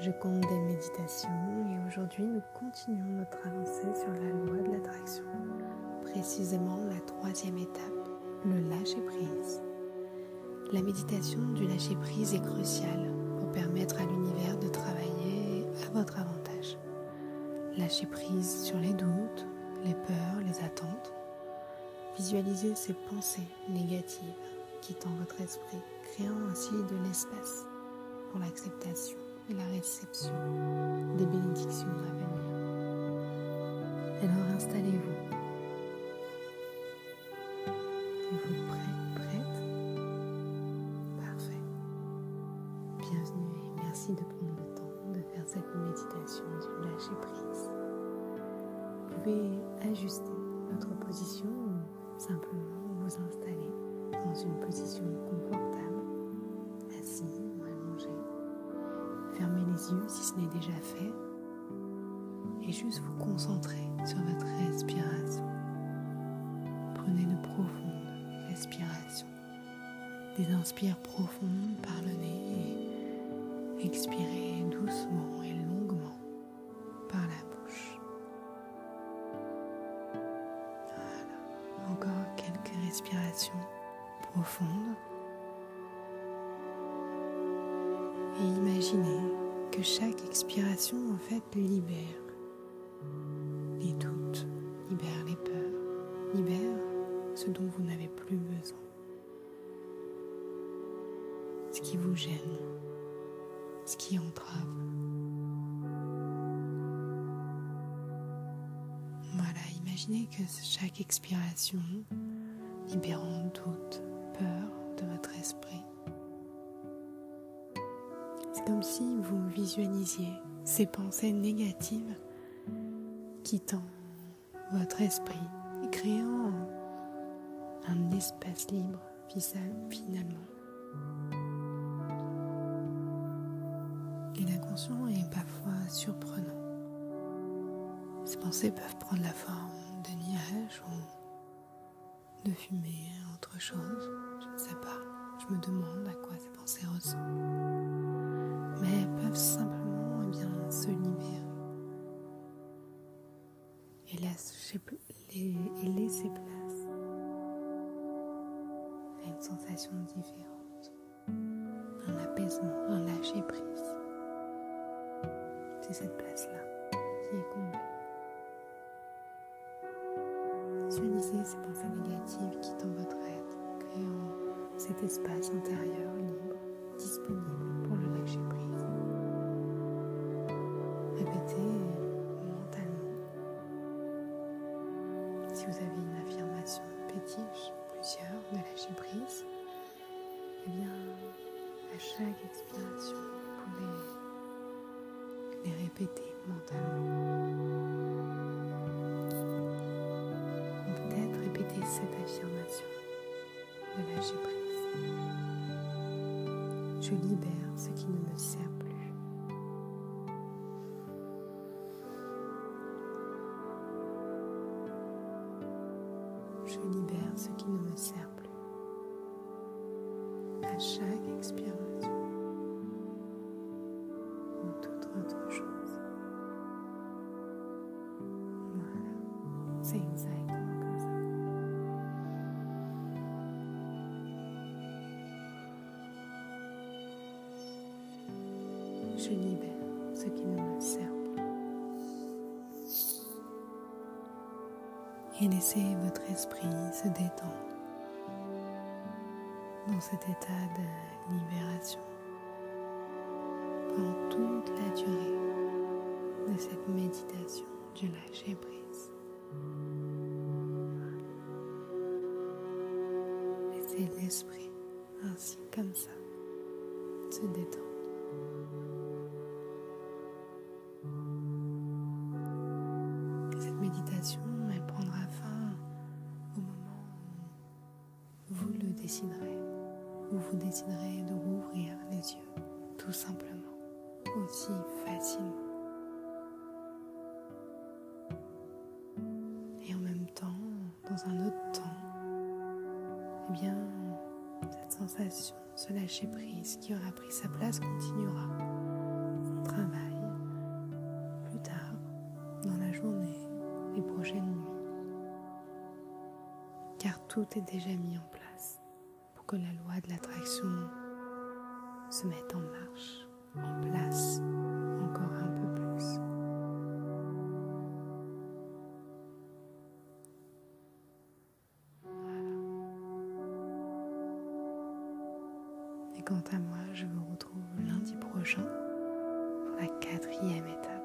je compte des méditations et aujourd'hui nous continuons notre avancée sur la loi de l'attraction, précisément la troisième étape, le lâcher prise. La méditation du lâcher prise est cruciale pour permettre à l'univers de travailler à votre avantage. Lâcher prise sur les doutes, les peurs, les attentes. Visualisez ces pensées négatives quittant votre esprit, créant ainsi de l'espace pour l'acceptation et la réception des bénédictions à venir. Alors installez-vous. Êtes-vous prêt, prête Parfait. Bienvenue et merci de prendre le temps de faire cette méditation du lâcher prise. Vous pouvez ajuster votre position ou simplement vous installer dans une position confortable, yeux si ce n'est déjà fait et juste vous concentrer sur votre respiration. Prenez de profondes respirations. Des inspires profondes par le nez et expirez doucement et longuement par la bouche. Voilà. Encore quelques respirations profonde et imaginez que chaque expiration en fait libère les doutes, libère les peurs, libère ce dont vous n'avez plus besoin, ce qui vous gêne, ce qui entrave. Voilà, imaginez que chaque expiration libérant doute, peur de votre esprit. Comme si vous visualisiez ces pensées négatives quittant votre esprit et créant un espace libre finalement. Et l'inconscient est parfois surprenant. Ces pensées peuvent prendre la forme de nuages ou de fumée, autre chose. Je ne sais pas. Je me demande à quoi ces pensées ressemblent. Simplement eh bien, se libérer. Et, laisser, et laisser place à une sensation différente. Un apaisement, un lâcher prise. C'est cette place-là qui est comblée. Visualisez ces pensées négatives quittant votre être, créant cet espace intérieur libre, disponible répéter mentalement. cette affirmation de lâcher prise. Je libère ce qui ne me sert plus. Je libère ce qui ne me sert plus. À chaque expiration je libère ce qui ne me sert. Et laissez votre esprit se détendre dans cet état de libération pendant toute la durée de cette méditation du lâcher prise. Laissez l'esprit ainsi comme ça se détendre. Déciderez, où vous déciderez de rouvrir les yeux, tout simplement, aussi facilement. Et en même temps, dans un autre temps, eh bien, cette sensation, ce lâcher prise qui aura pris sa place continuera travail plus tard, dans la journée, les prochaines nuits. Car tout est déjà mis en place que la loi de l'attraction se mette en marche, en place, encore un peu plus. Et quant à moi, je vous retrouve lundi prochain pour la quatrième étape.